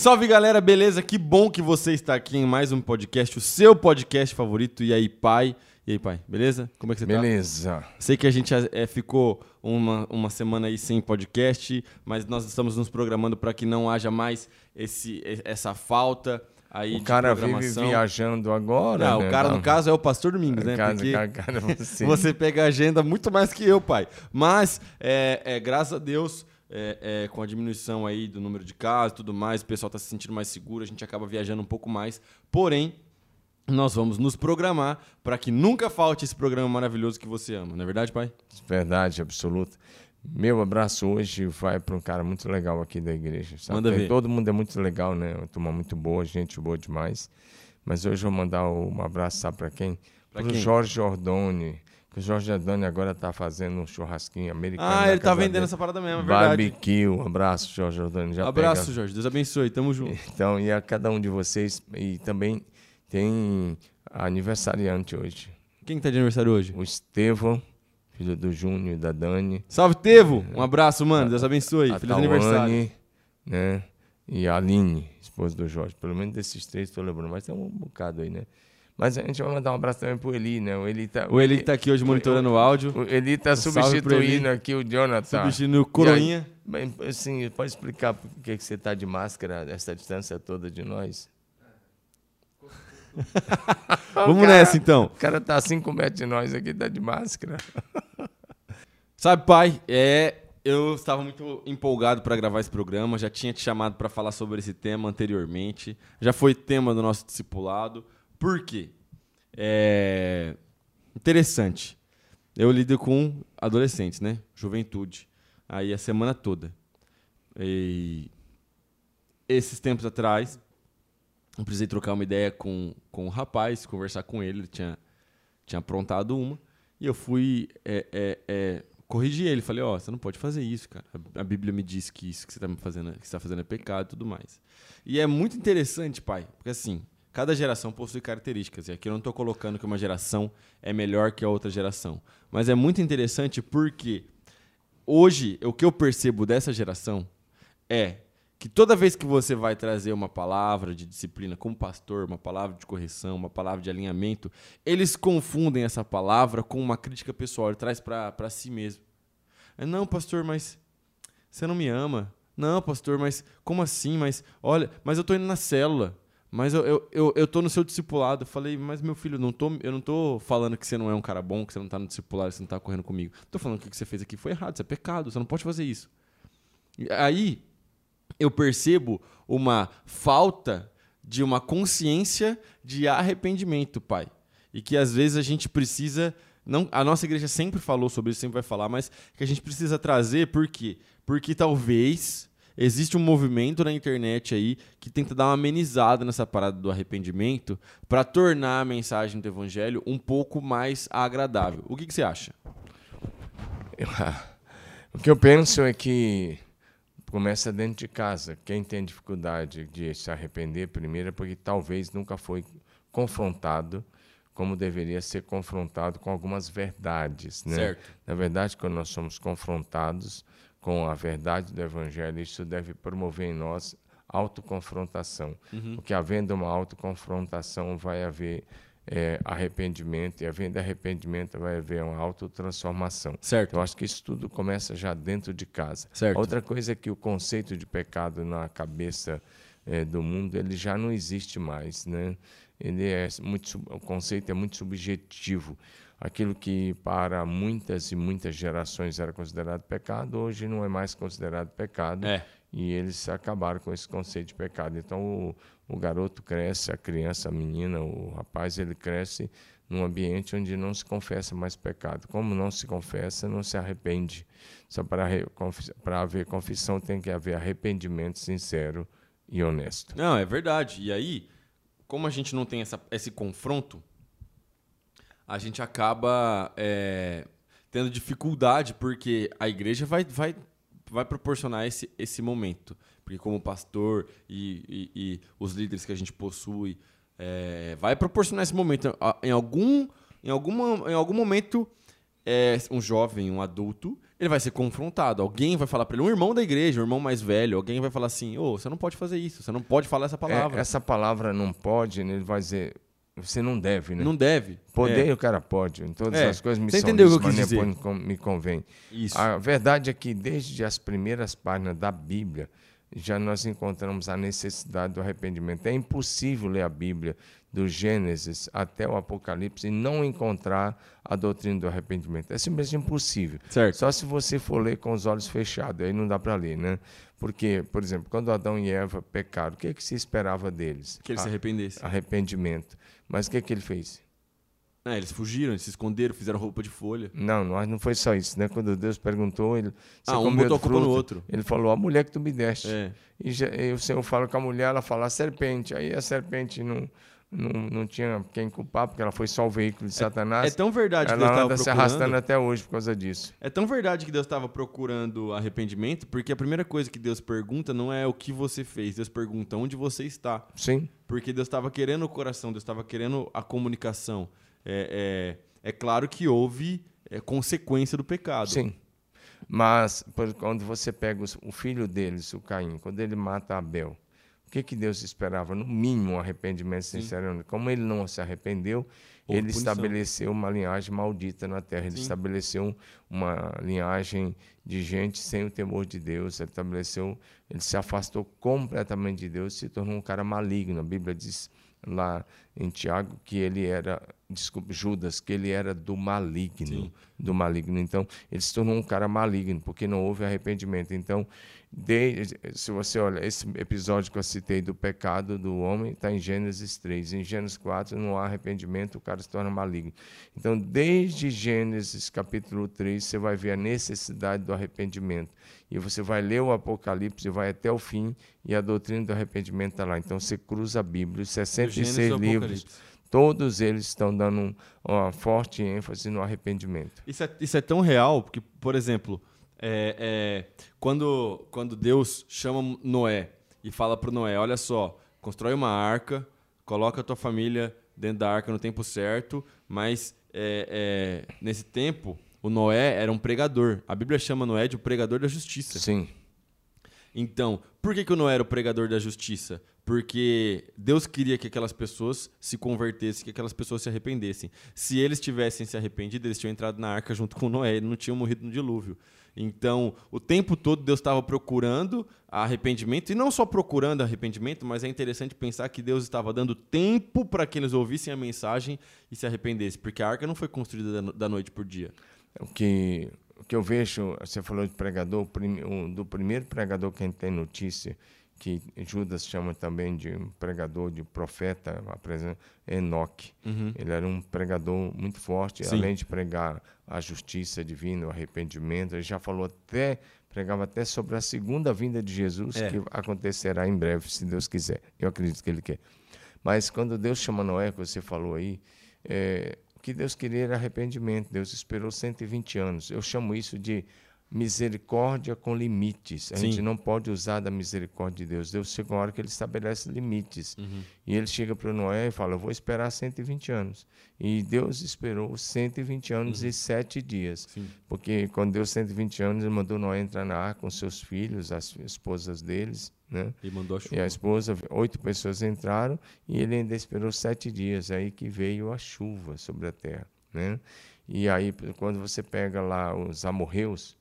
Salve galera, beleza? Que bom que você está aqui em mais um podcast, o seu podcast favorito. E aí, pai? E aí, pai? Beleza? Como é que você tá? Beleza. Sei que a gente é, ficou uma, uma semana aí sem podcast, mas nós estamos nos programando para que não haja mais esse, essa falta aí O cara vive viajando agora. Não, né? o cara, no caso, é o Pastor Domingos, né? Cara, Porque cara, cara, você. você pega a agenda muito mais que eu, pai. Mas, é, é, graças a Deus, é, é, com a diminuição aí do número de casos e tudo mais, o pessoal está se sentindo mais seguro, a gente acaba viajando um pouco mais. Porém, nós vamos nos programar para que nunca falte esse programa maravilhoso que você ama. Não é verdade, pai? Verdade absoluta. Meu abraço hoje vai para um cara muito legal aqui da igreja. sabe? Manda ver. Todo mundo é muito legal, né? Uma turma muito boa, gente boa demais. Mas hoje eu vou mandar um abraço, sabe para quem? Pra Para o quem? Jorge Jordoni. Que o Jorge Jordoni agora está fazendo um churrasquinho americano. Ah, na ele tá vendendo dele. essa parada mesmo, é verdade. Barbecue. Um abraço, Jorge Jordoni. Já Abraço, pega- Jorge. Deus abençoe. Tamo junto. Então, e a cada um de vocês. E também tem aniversariante hoje. Quem que tá de aniversário hoje? O Estevão, filho do Júnior e da Dani. Salve, Tevo! Um abraço, mano. Deus abençoe. a Feliz aniversário. Tawane, né? E a Aline, esposa do Jorge. Pelo menos desses três estou lembrando, mas tem um bocado aí, né? Mas a gente vai mandar um abraço também pro Eli, né? O Eli tá, O Eli tá aqui hoje monitorando o áudio. o Eli tá pro substituindo aqui o Jonathan. Substituindo o Coroinha. Aí, bem, assim, pode explicar por que, que você tá de máscara essa distância toda de nós? Vamos cara- nessa, então. O cara tá a 5 metros de nós aqui, tá de máscara. Sabe, pai, é, eu estava muito empolgado para gravar esse programa, já tinha te chamado para falar sobre esse tema anteriormente, já foi tema do nosso discipulado. Por quê? É interessante. Eu lido com adolescentes, né? Juventude. Aí a semana toda. E esses tempos atrás, eu precisei trocar uma ideia com, com um rapaz, conversar com ele, ele tinha, tinha aprontado uma. E eu fui é, é, é, corrigir ele. Falei, ó, você não pode fazer isso, cara. A, Bíblia me diz que isso que você está fazendo, que tá fazendo é pecado e tudo mais. E é muito interessante, pai, porque assim, cada geração possui características. E aqui eu não estou colocando que uma geração é melhor que a outra geração. Mas é muito interessante porque hoje, o que eu percebo dessa geração é que toda vez que você vai trazer uma palavra de disciplina como pastor, uma palavra de correção, uma palavra de alinhamento, eles confundem essa palavra com uma crítica pessoal, ele traz para si mesmo. É, Não, pastor, mas você não me ama. Não, pastor, mas como assim? Mas olha, mas eu tô indo na célula. Mas eu, eu, eu, eu tô no seu discipulado. Eu falei, mas meu filho, não tô, eu não tô falando que você não é um cara bom, que você não tá no discipulado, que você não tá correndo comigo. Tô falando que o que você fez aqui foi errado, isso é pecado, você não pode fazer isso. Aí eu percebo uma falta de uma consciência de arrependimento, pai. E que às vezes a gente precisa. Não, a nossa igreja sempre falou sobre isso, sempre vai falar, mas que a gente precisa trazer, por quê? Porque talvez existe um movimento na internet aí que tenta dar uma amenizada nessa parada do arrependimento para tornar a mensagem do evangelho um pouco mais agradável. O que, que você acha? O que eu penso é que começa dentro de casa. Quem tem dificuldade de se arrepender, primeiro, é porque talvez nunca foi confrontado como deveria ser confrontado com algumas verdades. Né? Certo. Na verdade, quando nós somos confrontados com a verdade do Evangelho, isso deve promover em nós autoconfrontação. Porque havendo uma autoconfrontação, vai haver eh, arrependimento, e havendo arrependimento, vai haver uma autotransformação. Certo. Eu acho que isso tudo começa já dentro de casa. Certo. Outra coisa é que o conceito de pecado na cabeça eh, do mundo ele já não existe mais, né? Ele é muito o conceito é muito subjetivo. Aquilo que para muitas e muitas gerações era considerado pecado, hoje não é mais considerado pecado. É. E eles acabaram com esse conceito de pecado. Então o, o garoto cresce, a criança, a menina, o rapaz, ele cresce num ambiente onde não se confessa mais pecado. Como não se confessa, não se arrepende. Só para, para haver confissão tem que haver arrependimento sincero e honesto. Não, é verdade. E aí, como a gente não tem essa, esse confronto, a gente acaba é, tendo dificuldade, porque a igreja vai, vai, vai proporcionar esse, esse momento. Porque como pastor e, e- e os líderes que a gente possui, é, vai proporcionar esse momento. Em algum, em alguma, em algum momento, é, um jovem, um adulto, ele vai ser confrontado. Alguém vai falar para ele, um irmão da igreja, um irmão mais velho, alguém vai falar assim: ô, oh, você não pode fazer isso, você não pode falar essa palavra. É, essa palavra não pode, né? ele vai dizer. Você não deve, né? Não deve. Poder é. o cara pode. Em todas É. as coisas me Você são entendeu o que eu me convém. Isso. A verdade é que desde as primeiras páginas da Bíblia já nós encontramos a necessidade do arrependimento. É impossível ler a Bíblia do Gênesis até o Apocalipse e não encontrar a doutrina do arrependimento. É simplesmente impossível. Certo. Só se você for ler com os olhos fechados, aí não dá para ler, né? Porque, por exemplo, quando Adão e Eva pecaram, o que, que se esperava deles? Que ele se A- arrependesse. arrependimento. Mas o que, que ele fez? É, eles fugiram, eles se esconderam, fizeram roupa de folha. Não, não, não foi só isso, né? Quando Deus perguntou, ele Ah, um botou a culpa no outro. Ele falou, a mulher que tu me deste. É. E, já- e o Senhor fala com a mulher, ela fala, a serpente. Aí a serpente não, não, não tinha quem culpar, porque ela foi só o veículo de Satanás. É tão verdade que Deus ela estava anda se arrastando procurando. até hoje por causa disso. É tão verdade que Deus estava procurando arrependimento, porque a primeira coisa que Deus pergunta não é o que você fez, Deus pergunta onde você está. Sim, Porque Deus estava querendo o coração, Deus estava querendo a comunicação. É, é, é claro que houve é, consequência do pecado. sim. Mas quando você pega o filho deles, o Caim, quando ele mata Abel, o que, que Deus esperava? No mínimo um arrependimento sincero. Como ele não se arrependeu, Houve ele punição. estabeleceu uma linhagem maldita na terra. Ele Sim. estabeleceu uma linhagem de gente sem o temor de Deus. Ele estabeleceu, ele se afastou completamente de Deus, se tornou um cara maligno. A Bíblia diz lá em Tiago que ele era, desculpe, Judas, que ele era do maligno, Sim. do maligno. Então, ele se tornou um cara maligno, porque não houve arrependimento. Então, desde, se você olha, esse episódio que eu citei do pecado do homem está em Gênesis 3. Em Gênesis 4 não há arrependimento, o cara se torna maligno. Então, desde Gênesis capítulo 3, você vai ver a necessidade do arrependimento. E você vai ler o Apocalipse, vai até o fim, e a doutrina do arrependimento está lá. Então, você cruza a Bíblia, os Do Gênesis 66 ao livros, Apocalipse. todos eles estão dando um- uma forte ênfase no arrependimento. Isso é, isso é tão real porque, por exemplo, é, é, quando, quando Deus chama Noé e fala para Noé: olha só, constrói uma arca, coloca a tua família dentro da arca no tempo certo, mas é, é, nesse tempo o Noé era um pregador. A Bíblia chama Noé de o pregador da justiça. Sim, Então, por que, que o Noé era o pregador da justiça? Porque Deus queria que aquelas pessoas se convertessem, que aquelas pessoas se arrependessem. Se eles tivessem se arrependido, eles tinham entrado na arca junto com Noé, eles não tinham morrido no dilúvio. Então, o tempo todo Deus estava procurando arrependimento, e não só procurando arrependimento, mas é interessante pensar que Deus estava dando tempo para que eles ouvissem a mensagem e se arrependessem, porque a arca não foi construída da no- da noite por dia. o que, que eu vejo, você falou de pregador, do primeiro pregador que a gente tem notícia, que Judas chama também de pregador, de profeta, Enoque. Ele era um pregador muito forte, Sim. além de pregar a justiça divina, o arrependimento, ele já falou até, pregava até sobre a segunda vinda de Jesus, É. que acontecerá em breve, se Deus quiser. Eu acredito que ele quer. Mas quando Deus chama Noé, que você falou aí, é, que Deus queria era arrependimento. Deus esperou 120 anos. Eu chamo isso de misericórdia com limites. A Sim. gente não pode usar da misericórdia de Deus. Deus chega uma hora que ele estabelece limites. Uhum. E ele chega para Noé e fala: Eu vou esperar 120 anos. E Deus esperou 120 anos e sete dias. Sim. Porque quando deu 120 anos, ele mandou Noé entrar na arca com seus filhos, as esposas deles, né? Ele mandou a chuva. E a esposa, oito pessoas entraram e ele ainda esperou sete dias, aí que veio a chuva sobre a terra, né? E aí, quando você pega lá os amorreus,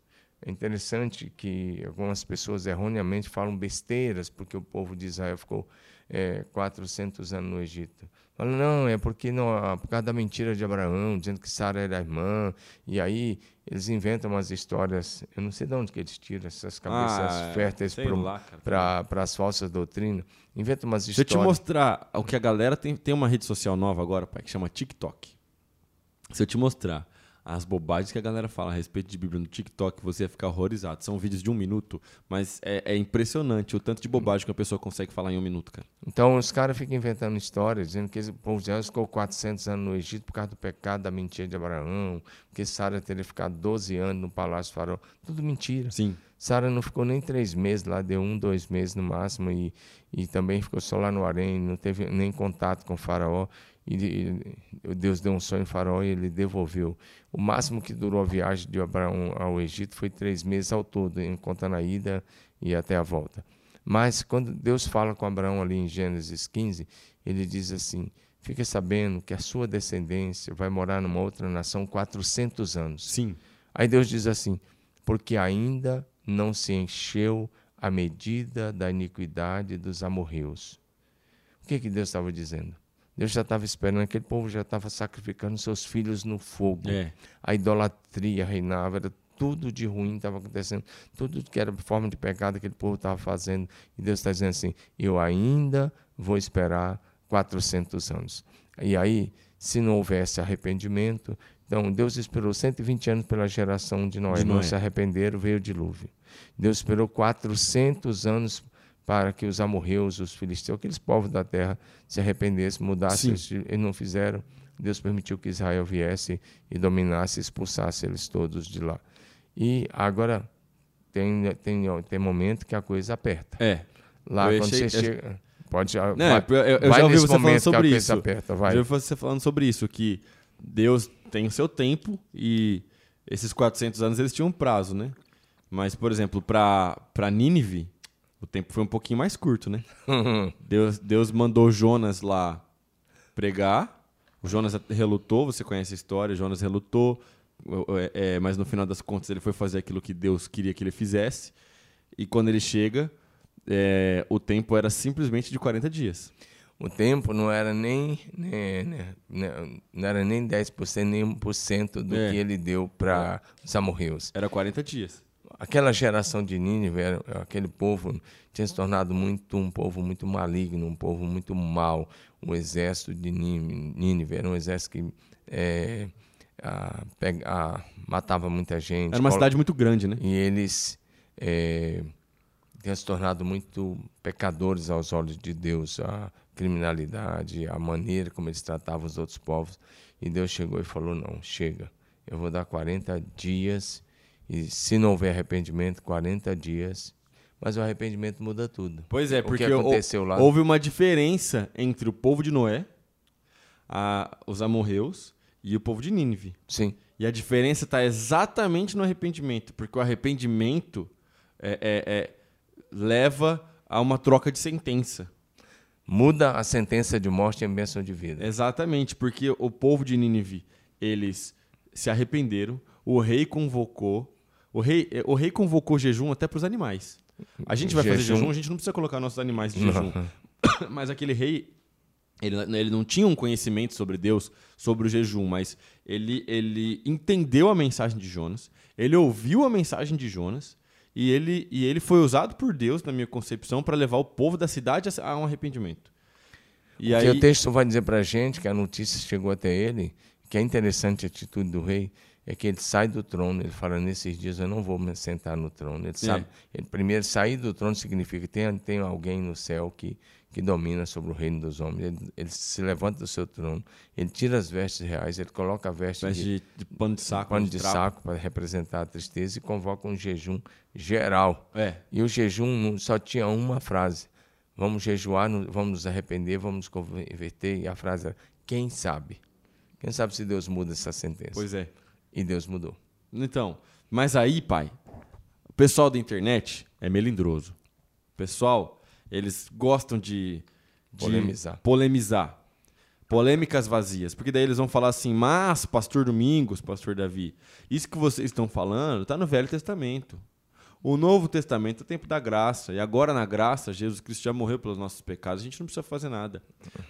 é interessante que algumas pessoas erroneamente falam besteiras, porque o povo de Israel ficou é, 400 anos no Egito. Falam, não, é porque não, por causa da mentira de Abraão, dizendo que Sara era irmã, e aí eles inventam umas histórias, eu não sei de onde que eles tiram essas cabeças Ah, férteis lá, cara. para as falsas doutrinas. Inventa umas Deixa eu te histórias. mostrar o que a galera tem. Tem uma rede social nova agora, pai, que chama TikTok. Se eu te mostrar as bobagens que a galera fala a respeito de Bíblia no TikTok, você ia ficar horrorizado. São vídeos de um minuto, mas é, é impressionante o tanto de bobagem que a pessoa consegue falar em um minuto, cara. Então os caras ficam inventando histórias, dizendo que o povo de Israel ficou 400 anos no Egito por causa do pecado da mentira de Abraão, que Sara teria ficado 12 anos no palácio do faraó. Tudo mentira. Sim. Sara não ficou nem três meses lá, deu um, dois meses no máximo, e, e também ficou só lá no harém, não teve nem contato com o faraó. E, e Deus deu um sonho ao faraó e ele devolveu. O máximo que durou a viagem de Abraão ao Egito foi três meses ao todo, contando a ida e até a volta. Mas quando Deus fala com Abraão ali em Gênesis 15, ele diz assim: Fique sabendo que a sua descendência vai morar numa outra nação 400 anos. Sim. Aí Deus diz assim: Porque ainda não se encheu a medida da iniquidade dos amorreus. O que, que Deus estava dizendo? Deus já estava esperando, aquele povo já estava sacrificando seus filhos no fogo. É. A idolatria reinava, era tudo de ruim estava acontecendo, tudo que era forma de pecado que aquele povo estava fazendo. E Deus está dizendo assim: eu ainda vou esperar 400 anos. E aí, se não houvesse arrependimento, então Deus esperou 120 anos pela geração de Noé, De não Noé. se arrependeram, veio o dilúvio. Deus esperou 400 anos para que os amorreus, os filisteus, aqueles povos da terra se arrependessem, mudassem, eles não fizeram. Deus permitiu que Israel viesse e dominasse, expulsasse eles todos de lá. E agora tem, tem, tem momento que a coisa aperta. É. Lá Eu quando achei- você chega. Pode, Não, vai, eu, eu vai já ouvi você falando sobre isso. aperta, vai. Já ouvi você falando sobre isso, que Deus tem o seu tempo e esses 400 anos eles tinham um prazo, né? Mas, por exemplo, para Nínive, o tempo foi um pouquinho mais curto, né? Deus, Deus mandou Jonas lá pregar. O Jonas relutou, você conhece a história. Jonas relutou, é, é, mas no final das contas ele foi fazer aquilo que Deus queria que ele fizesse. E quando ele chega, é, o tempo era simplesmente de 40 dias. O tempo não era nem, nem, né, né, não era nem 10%, nem 1% do É. que ele deu para os amorreus. Era 40 dias. Aquela geração de Nínive, aquele povo tinha se tornado muito um povo muito maligno, um povo muito mau. O exército de Nínive era um exército que é, pega- ah, matava muita gente. Era uma cidade muito grande, né? E eles é, tinham se tornado muito pecadores aos olhos de Deus, a criminalidade, a maneira como eles tratavam os outros povos. E Deus chegou e falou: Não, chega, eu vou dar 40 dias, e se não houver arrependimento, 40 dias. Mas o arrependimento muda tudo. Pois é, porque aconteceu lá? houve uma diferença entre o povo de Noé, a- os amorreus e o povo de Nínive. Sim. E a diferença está exatamente no arrependimento, porque o arrependimento é- é- é- leva a uma troca de sentença. Muda a sentença de morte em bênção de vida. Exatamente, porque o povo de Nínive, eles se arrependeram, o rei convocou, o rei, o rei convocou jejum até para os animais. A gente vai fazer Jejum. jejum, a gente não precisa colocar nossos animais Não. jejum. Mas aquele rei, ele, ele não tinha um conhecimento sobre Deus, sobre o jejum, mas ele, ele entendeu a mensagem de Jonas, ele ouviu a mensagem de Jonas, e ele, e ele foi usado por Deus, na minha concepção, para levar o povo da cidade a, um arrependimento. E aí, o texto vai dizer para a gente, que a notícia chegou até ele, que é interessante a atitude do rei, é que ele sai do trono, ele fala, nesses dias eu não vou me sentar no trono. Ele sabe, ele, primeiro, sair do trono significa que tem, tem alguém no céu que, que domina sobre o reino dos homens. Ele, ele se levanta do seu trono, ele tira as vestes reais, ele coloca a veste de, de, de pano de saco, pano de trapo. saco para representar a tristeza e convoca um jejum geral. É, E o jejum só tinha uma frase: vamos jejuar, vamos nos arrepender, vamos nos converter. E a frase era: quem sabe? Quem sabe se Deus muda essa sentença? pois é. E Deus mudou. Então, mas aí, pai, o pessoal da internet é melindroso. O pessoal, eles gostam de, de Polemizar. polemizar. Polêmicas vazias. Porque daí eles vão falar assim, mas, pastor Domingos, pastor Davi, isso que vocês estão falando está no Velho Testamento. O Novo Testamento é o tempo da graça. E agora, na graça, Jesus Cristo já morreu pelos nossos pecados. A gente não precisa fazer nada.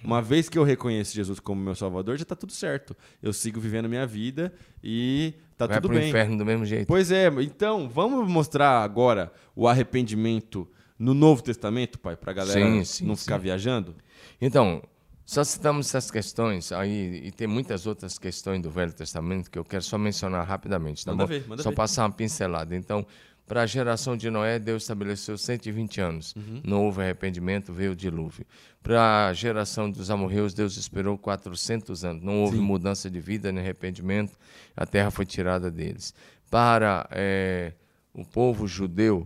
Uma vez que eu reconheço Jesus como meu Salvador, já está tudo certo. Eu sigo vivendo minha vida e tá Vai tudo bem. inferno do mesmo jeito. Pois é, então, vamos mostrar agora o arrependimento no Novo Testamento, pai, pra galera Sim, sim, não sim. ficar viajando? Então, só citamos essas questões aí, e tem muitas outras questões do Velho Testamento que eu quero só mencionar rapidamente, tá Manda bom? ver, manda só ver. passar uma pincelada. Então, Para a geração de Noé, Deus estabeleceu 120 anos. Uhum. Não houve arrependimento, veio o dilúvio. Para a geração dos amorreus, Deus esperou 400 anos. Não houve Sim. mudança de vida nem arrependimento. A terra foi tirada deles. Para eh, o povo judeu,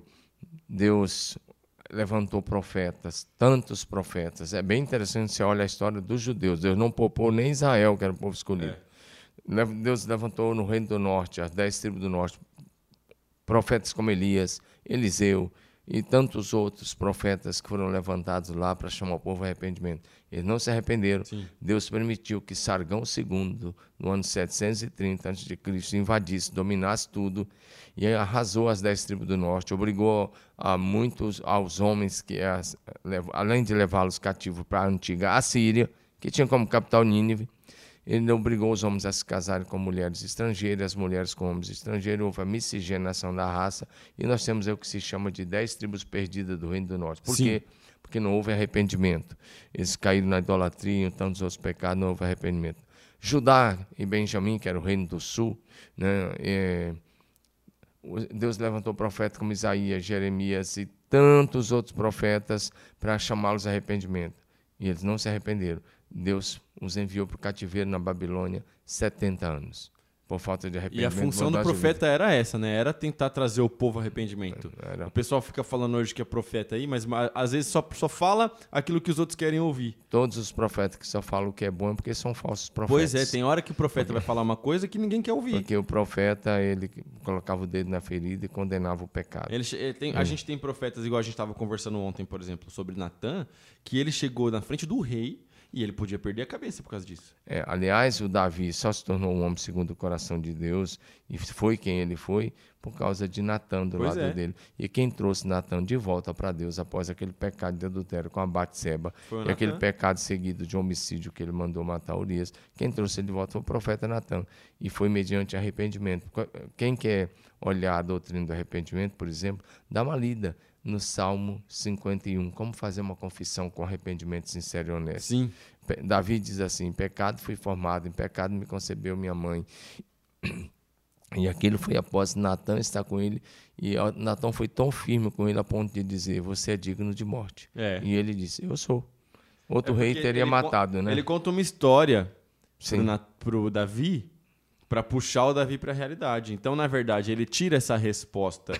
Deus levantou profetas, tantos profetas. É bem interessante você olha a história dos judeus. Deus não poupou nem Israel, que era o povo escolhido. Le- Deus levantou no reino do norte, as dez tribos do norte, profetas como Elias, Eliseu e tantos outros profetas que foram levantados lá para chamar o povo ao arrependimento. Eles não se arrependeram. Sim. Deus permitiu que Sargão II, no ano 730 a.C., invadisse, dominasse tudo e arrasou as dez tribos do norte, obrigou a muitos aos homens que além de levá-los cativos para a antiga Assíria, que tinha como capital Nínive, ele obrigou os homens a se casarem com mulheres estrangeiras, as mulheres com homens estrangeiros, houve a miscigenação da raça, e nós temos o que se chama de dez tribos perdidas do Reino do Norte. Por Sim. quê? Porque não houve arrependimento. Eles caíram na idolatria, em tantos outros pecados, não houve arrependimento. Judá e Benjamim, que era o reino do sul, né, é, Deus levantou profetas como Isaías, Jeremias e tantos outros profetas para chamá-los a arrependimento. E eles não se arrependeram. Deus os enviou para o cativeiro na Babilônia 70 anos, por falta de E arrependimento. a função do profeta era essa, né? Era tentar trazer o povo arrependimento. vida. Era. O pessoal fica falando hoje que é profeta aí, mas ma- às vezes só, só fala aquilo que os outros querem ouvir. Todos os profetas que só falam o que é bom é porque são falsos profetas. Pois é, tem hora que o profeta vai falar uma coisa que ninguém quer ouvir. Porque o profeta, ele colocava o dedo na ferida e condenava o pecado. Ele ele É. tem- A gente tem profetas, igual a gente estava conversando ontem, por exemplo, sobre Natan, que ele chegou na frente do rei e ele podia perder a cabeça por causa disso. É, aliás, o Davi só se tornou um homem segundo o coração de Deus e foi quem ele foi por causa de Natan do Pois lado é. dele. E quem trouxe Natan de volta para Deus após aquele pecado de adultério com a Batseba e aquele pecado seguido de homicídio que ele mandou matar Urias, quem trouxe ele de volta foi o profeta Natan e foi mediante arrependimento. Quem quer olhar a doutrina do arrependimento, por exemplo, dá uma lida no Salmo 51, como fazer uma confissão com arrependimento sincero e honesto. Sim. Davi diz assim: em pecado fui formado, em pecado me concebeu minha mãe. E aquilo foi após Natan estar com ele. E Natan foi tão firme com ele a ponto de dizer: Você é digno de morte. É. E ele disse: Eu sou. Outro É rei teria matado, né? Ele conta uma história Na- pro Davi para puxar o Davi para a realidade. Então, na verdade, ele tira essa resposta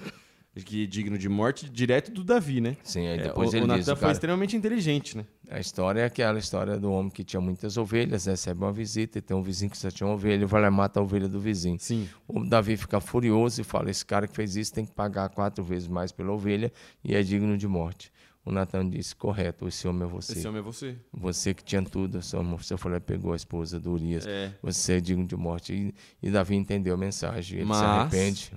que é digno de morte direto do Davi, né? Sim, aí É, depois o, ele o diz: Natan o foi cara, extremamente inteligente, né? A história é aquela história do homem que tinha muitas ovelhas, recebe uma visita e tem um vizinho que só tinha uma ovelha, vai lá e mata a ovelha do vizinho. Sim. O Davi fica furioso e fala: Esse cara que fez isso tem que pagar quatro vezes mais pela ovelha e é digno de morte. O Natan disse: Correto, esse homem é você. Esse homem é você. Você que tinha tudo, você foi lá e pegou a esposa do Urias. É. Você é digno de morte. E, e Davi entendeu a mensagem. Ele se Mas- arrepende.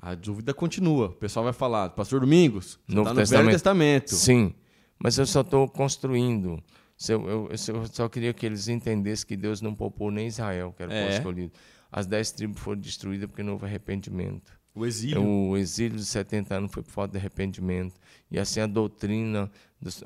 A dúvida continua. O pessoal vai falar, Pastor Domingos, você Novo tá no Testamento. Velho Testamento. Sim, mas eu só estou construindo. Eu, eu- eu só- queria que eles entendessem que Deus não poupou nem Israel, que era o povo É. escolhido. As dez tribos foram destruídas porque não houve arrependimento. O exílio. O exílio de 70 anos foi por falta de arrependimento. E assim a doutrina,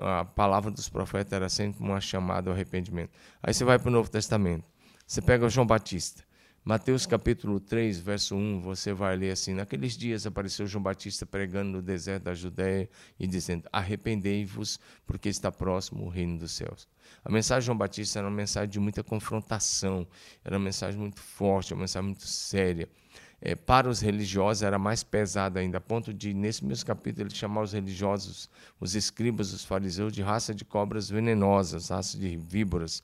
a palavra dos profetas era sempre uma chamada ao arrependimento. Aí você vai para o Novo Testamento. Você pega o João Batista. Mateus capítulo 3, verso 1, você vai ler assim: Naqueles dias apareceu João Batista pregando no deserto da Judéia e dizendo: Arrependei-vos, porque está próximo o reino dos céus. A mensagem de João Batista era uma mensagem de muita confrontação, era uma mensagem muito forte, uma mensagem muito séria. É, para os religiosos era mais pesada ainda, a ponto de, nesse mesmo capítulo, ele chamar os religiosos, os escribas, os fariseus, de raça de cobras venenosas, raça de víboras.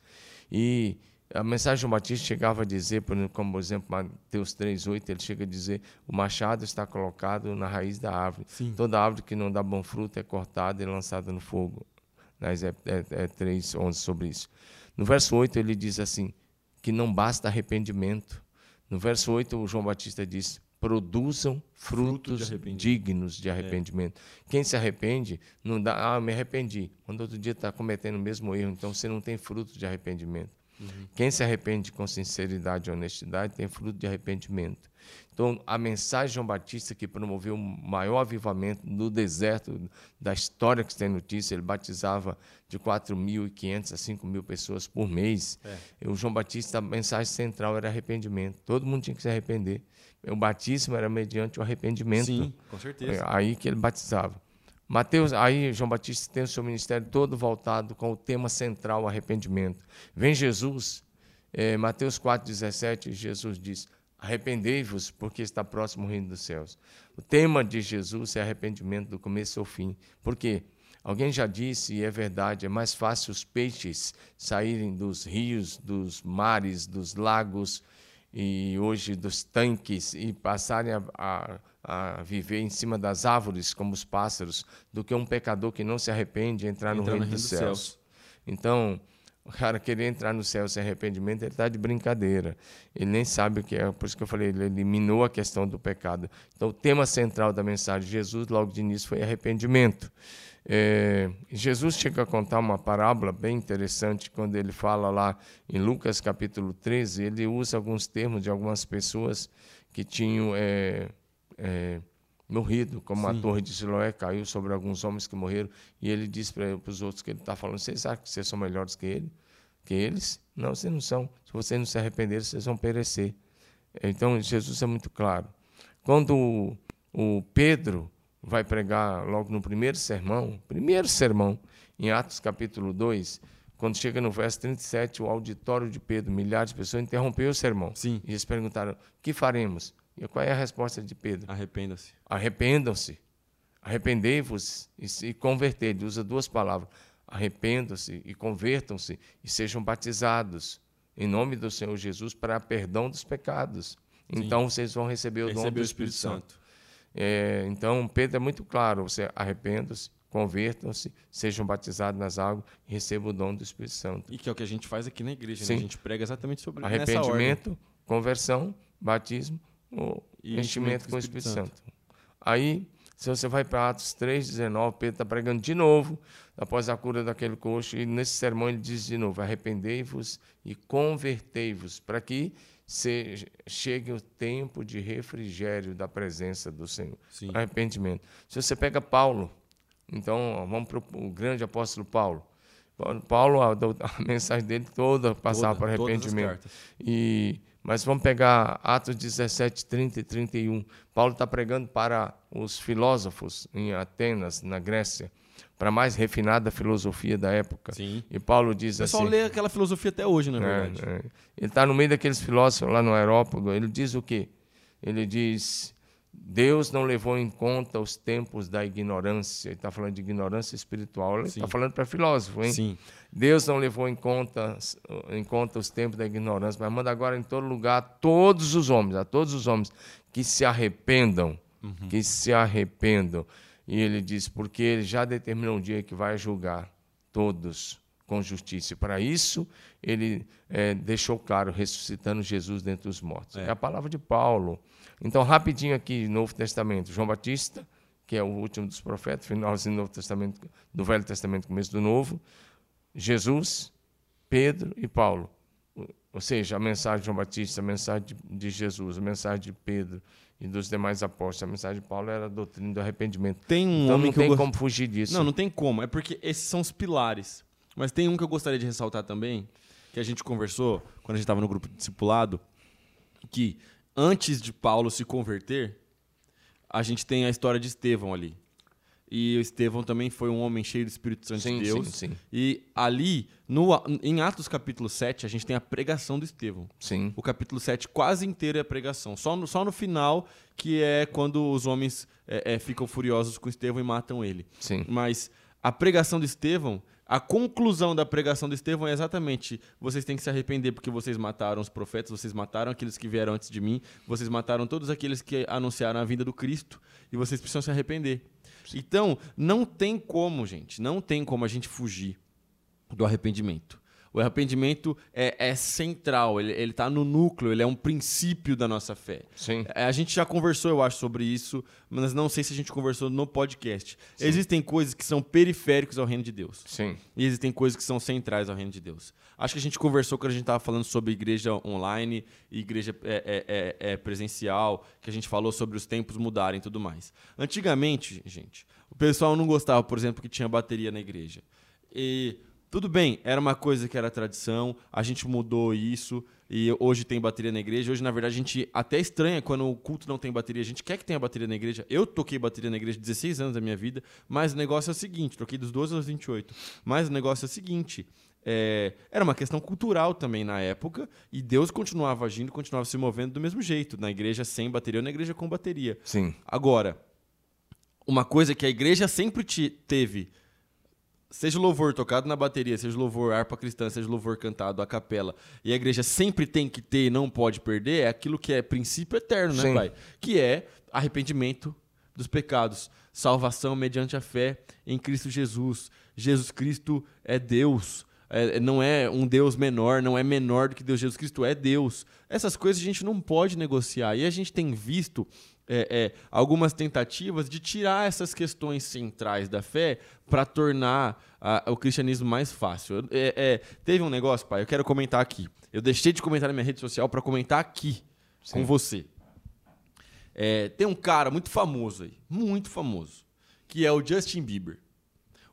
E a mensagem de João Batista chegava a dizer, por exemplo, como por exemplo, Mateus 3,8, ele chega a dizer: o machado está colocado na raiz da árvore. Sim. Toda árvore que não dá bom fruto é cortada e lançada no fogo. Mas é, é, é 3,11 sobre isso. No verso 8, ele diz assim: que não basta arrependimento. No verso 8, o João Batista diz: produzam Fruto de frutos dignos de arrependimento. Quem se arrepende, não dá, ah, me arrependi. Quando outro dia está cometendo o mesmo erro, então você não tem fruto de arrependimento. Uhum. Quem se arrepende com sinceridade e honestidade tem fruto de arrependimento. Então, a mensagem de João Batista, que promoveu o maior avivamento no deserto da história que tem notícia, ele batizava de 4.500 a 5.000 pessoas por mês. É. O João Batista, a mensagem central era arrependimento. Todo mundo tinha que se arrepender. O batismo era mediante o arrependimento. Sim, com certeza. É aí que ele batizava. Mateus, aí João Batista tem o seu ministério todo voltado com o tema central, arrependimento. Vem Jesus, é, Mateus 4,17, Jesus diz: Arrependei-vos, porque está próximo o reino dos céus. O tema de Jesus é arrependimento do começo ao fim. Por quê? Alguém já disse, e é verdade, é mais fácil os peixes saírem dos rios, dos mares, dos lagos e hoje dos tanques e passarem a, a a viver em cima das árvores como os pássaros do que um pecador que não se arrepende entrar no, reino, no reino dos, dos céus. céus. Então, o cara querer entrar no céu sem arrependimento, ele está de brincadeira. Ele nem sabe o que é. Por isso que eu falei, ele eliminou a questão do pecado. Então, o tema central da mensagem de Jesus, logo de início, foi arrependimento. É, Jesus chega a contar uma parábola bem interessante quando ele fala lá em Lucas capítulo 13. Ele usa alguns termos de algumas pessoas que tinham. É, é, morrido, como Sim. a torre de Siloé caiu sobre alguns homens que morreram, e ele disse para os outros que ele está falando: vocês acham que vocês são melhores que ele? Que eles? Não, vocês não são. Se vocês não se arrependerem, vocês vão perecer. Então, Jesus é muito claro. Quando o, o Pedro vai pregar logo no primeiro sermão, primeiro sermão, em Atos capítulo 2, quando chega no verso 37, o auditório de Pedro, milhares de pessoas, interrompeu o sermão. Sim. E eles perguntaram: o que faremos? E qual é a resposta de Pedro? Arrependam-se. Arrependam-se. Arrependei-vos e, e convertei. Ele usa duas palavras. Arrependam-se e convertam-se e sejam batizados em nome do Senhor Jesus para perdão dos pecados. Sim. Então vocês vão receber o dom do Espírito, Santo. Santo. É, então Pedro é muito claro: você arrependam-se, convertam-se, sejam batizados nas águas e recebam o dom do Espírito Santo. E que é o que a gente faz aqui na igreja, né? A gente prega exatamente sobre Arrependimento, conversão, batismo o e enchimento com o Espírito, Santo. Santo. Aí, se você vai para Atos 3,19, Pedro está pregando de novo, após a cura daquele coxo, e nesse sermão ele diz de novo: arrependei-vos e convertei-vos, para que se, chegue o tempo de refrigério da presença do Senhor. Sim. Arrependimento. Se você pega Paulo, então vamos para o grande apóstolo Paulo. Paulo, a, a mensagem dele toda passava Toda, para arrependimento. E mas vamos pegar Atos 17, 30 e 31. Paulo está pregando para os filósofos em Atenas, na Grécia, para a mais refinada filosofia da época. Sim. E Paulo diz assim. O pessoal lê aquela filosofia até hoje, na é, verdade. É, é. Ele está no meio daqueles filósofos lá no Aerópago. Ele diz o quê? Ele diz Deus não levou em conta os tempos da ignorância. Ele está falando de ignorância espiritual. Ele está falando para filósofo, hein? Sim. Deus não levou em conta, em conta os tempos da ignorância, mas manda agora em todo lugar todos os homens, a todos os homens que se arrependam, uhum. que se arrependam. E ele diz, porque ele já determinou um dia que vai julgar todos com justiça. E para isso, ele é, deixou claro, ressuscitando Jesus dentre os mortos. É. é a palavra de Paulo. Então, rapidinho aqui, Novo Testamento, João Batista, que é o último dos profetas, finalzinho do Novo Testamento, do Velho Testamento, começo do Novo, Jesus, Pedro e Paulo. Ou seja, a mensagem de João Batista, a mensagem de Jesus, a mensagem de Pedro e dos demais apóstolos. A mensagem de Paulo era a doutrina do arrependimento. Tem um então homem não tem como fugir disso. Não, não tem como. É porque esses são os pilares. Mas tem um que eu gostaria de ressaltar também, que a gente conversou quando a gente estava no grupo discipulado, que antes de Paulo se converter, a gente tem a história de Estevão ali. E o Estevão também foi um homem cheio do Espírito Santo sim, de Deus. Sim, sim. E ali, no, em Atos capítulo 7, a gente tem a pregação do Estevão. Sim. O capítulo 7 quase inteiro é a pregação. Só no, só no final, que é quando os homens é, é, ficam furiosos com Estevão e matam ele. Sim. Mas a pregação de Estevão a conclusão da pregação de Estevão é exatamente: vocês têm que se arrepender porque vocês mataram os profetas, vocês mataram aqueles que vieram antes de mim, vocês mataram todos aqueles que anunciaram a vinda do Cristo e vocês precisam se arrepender. Então, não tem como, gente, não tem como a gente fugir do arrependimento. O arrependimento é, é central, ele, ele tá no núcleo, ele é um princípio da nossa fé. Sim. É, A gente já conversou, eu acho, sobre isso, mas não sei se a gente conversou no podcast. Existem coisas que são periféricos ao reino de Deus. Sim. E existem coisas que são centrais ao reino de Deus. Acho que a gente conversou quando a gente estava falando sobre igreja online e igreja é, é, é, é, presencial, que a gente falou sobre os tempos mudarem e tudo mais. Antigamente, gente, o pessoal não gostava, por exemplo, que tinha bateria na igreja. E tudo bem, era uma coisa que era tradição, a gente mudou isso e hoje tem bateria na igreja. Hoje, na verdade, a gente até estranha quando o culto não tem bateria. A gente quer que tenha bateria na igreja. Eu toquei bateria na igreja 16 anos da minha vida, mas o negócio é o seguinte: toquei dos 12 aos 28. Mas o negócio é o seguinte. é, era uma questão cultural também na época, e Deus continuava agindo, continuava se movendo do mesmo jeito, na igreja sem bateria ou na igreja com bateria. Sim. Agora, uma coisa que a igreja sempre te- teve, seja louvor tocado na bateria, seja louvor harpa cristã, seja louvor cantado a capela, e a igreja sempre tem que ter e não pode perder, é aquilo que é princípio eterno, né, Sim. pai? Que é arrependimento dos pecados, salvação mediante a fé em Cristo Jesus. Jesus Cristo é Deus. É, não é um Deus menor, não é menor do que Deus. Jesus Cristo é Deus. Essas coisas a gente não pode negociar. E a gente tem visto é, é, algumas tentativas de tirar essas questões centrais da fé para tornar ah, o cristianismo mais fácil. É, é, teve um negócio, pai, eu quero comentar aqui. Eu deixei de comentar na minha rede social para comentar aqui com você. É, tem um cara muito famoso aí, muito famoso, que é o Justin Bieber.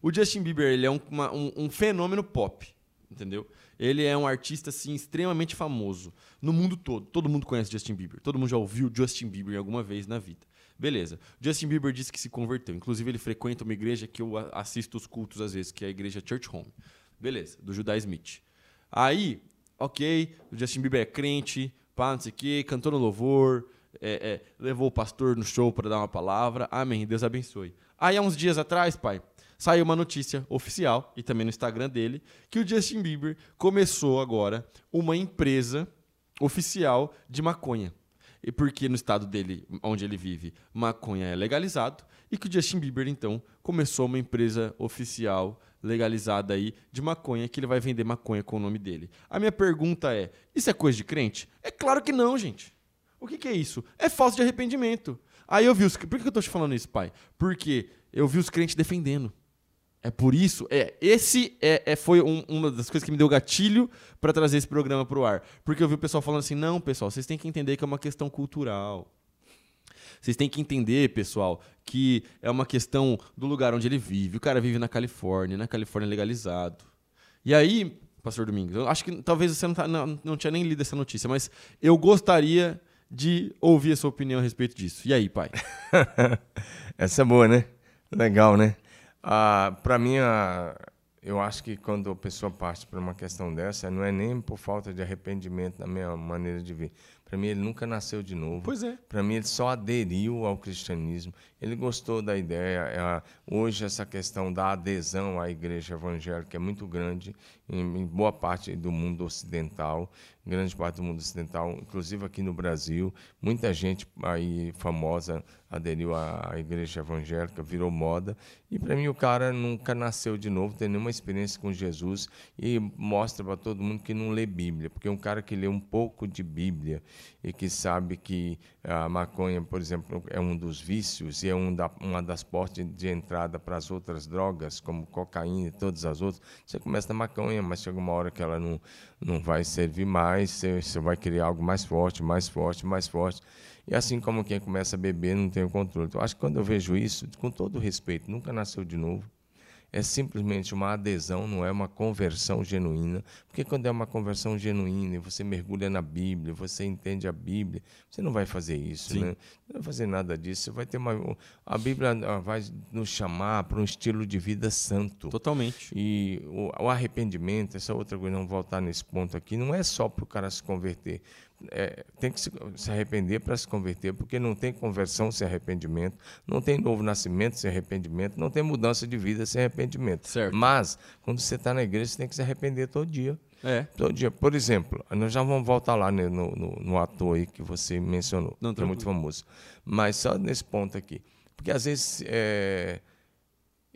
O Justin Bieber ele é um, uma- um- um fenômeno pop, entendeu? Ele é um artista assim extremamente famoso no mundo todo. Todo mundo conhece Justin Bieber. Todo mundo já ouviu Justin Bieber alguma vez na vida. Beleza. Justin Bieber disse que se converteu. Inclusive ele frequenta uma igreja que eu assisto os cultos às vezes, que é a igreja Church Home. Beleza. Do Judah Smith. Aí, ok, o Justin Bieber é crente, pá, não sei o quê, cantou no louvor, é, é, levou o pastor no show para dar uma palavra. Amém. Deus abençoe. Aí, há uns dias atrás, pai, saiu uma notícia oficial, e também no Instagram dele, que o Justin Bieber começou agora uma empresa oficial de maconha. E porque no estado dele, onde ele vive, maconha é legalizado, e que o Justin Bieber, então, começou uma empresa oficial legalizada aí de maconha, que ele vai vender maconha com o nome dele. A minha pergunta é: isso é coisa de crente? É claro que não, gente. O que, que é isso? É falta de arrependimento. Aí eu vi os. Por que eu tô te falando isso, pai? Porque eu vi os crentes defendendo. É por isso, é esse é, é- foi um- uma das coisas que me deu gatilho para trazer esse programa pro ar, porque eu vi o pessoal falando assim, não, pessoal, vocês têm que entender que é uma questão cultural. Vocês têm que entender, pessoal, que é uma questão do lugar onde ele vive. O cara vive na Califórnia, na Califórnia é legalizado. E aí, Pastor Domingos, eu acho que talvez você não, tá- não, não tinha nem lido essa notícia, mas eu gostaria de ouvir a sua opinião a respeito disso. E aí, pai? Essa é boa, né? Legal, né? Ah, para mim, ah, eu acho que quando a pessoa parte para uma questão dessa, não é nem por falta de arrependimento na minha maneira de ver. Para mim, ele nunca nasceu de novo. Pois é. Para mim, ele só aderiu ao cristianismo. Ele gostou da ideia. É, hoje, essa questão da adesão à igreja evangélica é muito grande em, boa parte do mundo ocidental, grande parte do mundo ocidental, inclusive aqui no Brasil. Muita gente aí famosa aderiu à, à igreja evangélica, virou moda. E para mim, o cara nunca nasceu de novo, tem nenhuma experiência com Jesus e mostra para todo mundo que não lê Bíblia, porque um cara que lê um pouco de Bíblia e que sabe que a maconha, por exemplo, é um dos vícios e é um da, uma das portas de entrada para as outras drogas, como cocaína e todas as outras. Você começa na maconha, mas chega uma hora que ela não, não vai servir mais, você, você vai criar algo mais forte, mais forte, mais forte. E assim como quem começa a beber não tem o controle. Então, acho que quando eu vejo isso, com todo respeito, nunca nasceu de novo. É simplesmente uma adesão, não é uma conversão genuína. Porque quando é uma conversão genuína e você mergulha na Bíblia, você entende a Bíblia, você não vai fazer isso, Sim. né? Não vai fazer nada disso. Você vai ter uma. A Bíblia ah, vai nos chamar para um estilo de vida santo. Totalmente. E o, o arrependimento, essa outra coisa, não voltar nesse ponto aqui, não é só para o cara se converter. É, tem que se, se arrepender para se converter, porque não tem conversão sem arrependimento, não tem novo nascimento sem arrependimento, não tem mudança de vida sem arrependimento. Certo. Mas, quando você está na igreja, você tem que se arrepender todo dia. É. Todo dia. Por exemplo, nós já vamos voltar lá né, no, no, no ator aí que você mencionou, Não, que é muito famoso. Mas só nesse ponto aqui. Porque às vezes é,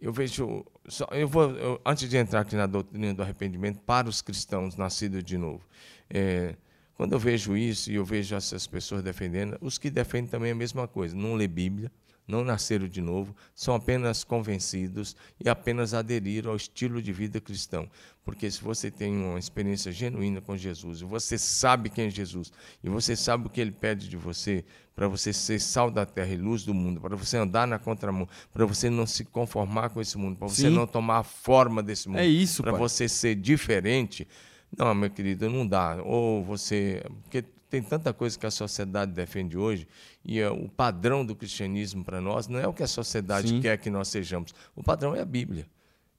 eu vejo. Só, eu vou, eu, antes de entrar aqui na doutrina do arrependimento para os cristãos nascidos de novo, é, quando eu vejo isso e eu vejo essas pessoas defendendo, os que defendem também a mesma coisa, não lê Bíblia, não nasceram de novo, são apenas convencidos e apenas aderiram ao estilo de vida cristão. Porque se você tem uma experiência genuína com Jesus, e você sabe quem é Jesus, e você sabe o que ele pede de você, para você ser sal da terra e luz do mundo, para você andar na contramão, para você não se conformar com esse mundo, para você Sim. não tomar a forma desse mundo, É isso, para você ser diferente. Não, meu querido, não dá. Ou você. Porque tem tanta coisa que a sociedade defende hoje, e é, o padrão do cristianismo para nós não é o que a sociedade Sim. quer que nós sejamos. O padrão é a Bíblia.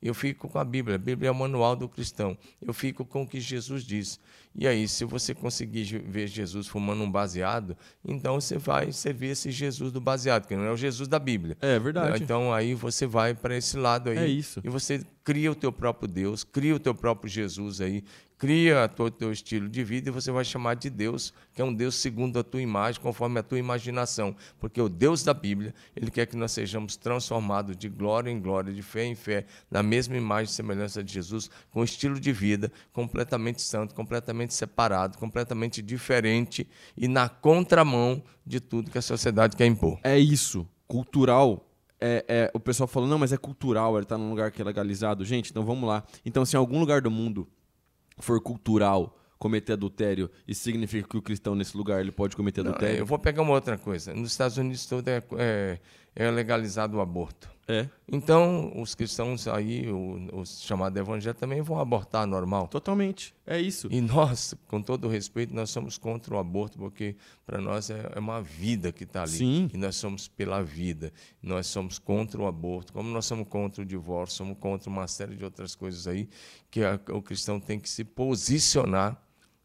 Eu fico com a Bíblia. A Bíblia é o manual do cristão. Eu fico com o que Jesus diz. E aí, se você conseguir ver Jesus fumando um baseado, então você vai servir esse Jesus do baseado, que não é o Jesus da Bíblia. É verdade. Então aí você vai para esse lado aí. É isso. E você cria o teu próprio Deus, cria o teu próprio Jesus aí, cria o teu estilo de vida e você vai chamar de Deus, que é um Deus segundo a tua imagem, conforme a tua imaginação. Porque o Deus da Bíblia, ele quer que nós sejamos transformados de glória em glória, de fé em fé, na mesma imagem e semelhança de Jesus, com um estilo de vida completamente santo, completamente separado, completamente diferente e na contramão de tudo que a sociedade quer impor. É isso. Cultural. É, é- o pessoal falou, não, mas é cultural, ele tá num lugar que é legalizado. Gente, então vamos lá. Então, se em algum lugar do mundo for cultural cometer adultério, isso significa que o cristão nesse lugar ele pode cometer Não, adultério? eu vou pegar uma outra coisa. Nos Estados Unidos todo é, é, é legalizado o aborto. É, Então, os cristãos aí, os chamados evangélicos, também vão abortar normal. totalmente. É isso. E nós, com todo o respeito, nós somos contra o aborto, porque para nós é é uma vida que está ali. Sim. E nós somos pela vida. Nós somos contra o aborto, como nós somos contra o divórcio, somos contra uma série de outras coisas aí, que a- o cristão tem que se posicionar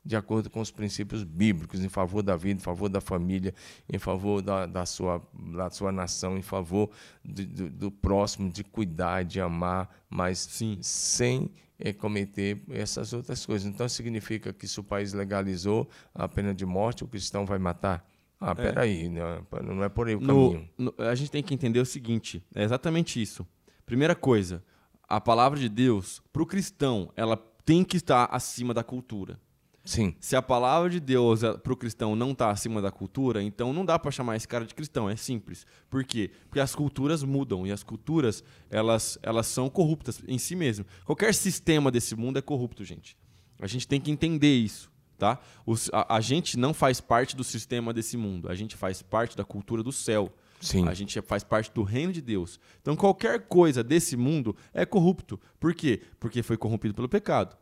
de acordo com os princípios bíblicos, em favor da vida, em favor da família, em favor da, da, sua, da sua nação, em favor do, do, do próximo, de cuidar, de amar, mas Sim. sem eh, cometer essas outras coisas. Então significa que se o país legalizou a pena de morte, o cristão vai matar? Ah, peraí, né? não é por aí o No- caminho. no- a gente tem que entender o seguinte: é exatamente isso. Primeira coisa, a palavra de Deus, para o cristão, ela tem que estar acima da cultura. Sim, Se a palavra de Deus para o cristão não está acima da cultura, então não dá para chamar esse cara de cristão. É simples. Por quê? Porque as culturas mudam e as culturas elas, elas são corruptas em si mesmas. Qualquer sistema desse mundo é corrupto, gente. A gente tem que entender isso, tá? Os- a, a gente não faz parte do sistema desse mundo. A gente faz parte da cultura do céu. Sim. A gente faz parte do reino de Deus. Então qualquer coisa desse mundo é corrupto. Por quê? Porque foi corrompido pelo pecado.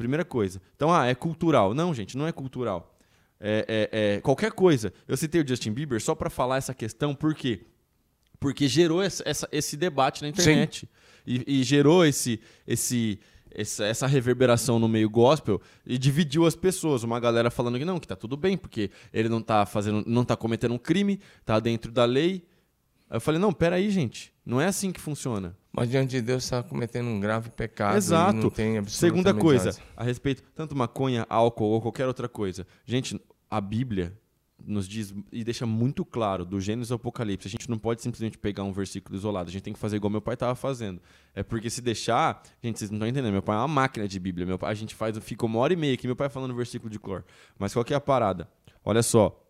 Primeira coisa. Então, ah, é cultural. Não, gente, não é cultural. É, é- é qualquer coisa. Eu citei o Justin Bieber só para falar essa questão, por quê? Porque gerou essa- essa- esse debate na internet. E, e gerou esse, esse, essa, essa reverberação no meio gospel e dividiu as pessoas. Uma galera falando que não, que tá tudo bem, porque ele não tá fazendo, não tá cometendo um crime, tá dentro da lei. Aí eu falei, não, peraí, gente. Não é assim que funciona. Mas diante de Deus está cometendo um grave pecado. Exato. Não tem Segunda coisa, nada. a respeito, tanto maconha, álcool ou qualquer outra coisa. Gente, a Bíblia nos diz e deixa muito claro, do Gênesis ao Apocalipse, a gente não pode simplesmente pegar um versículo isolado, a gente tem que fazer igual meu pai estava fazendo. É porque se deixar, gente, vocês não estão entendendo, meu pai é uma máquina de Bíblia, meu pai, a gente faz, fica uma hora e meia aqui, meu pai falando versículo de clor. Mas qual que é a parada? Olha só,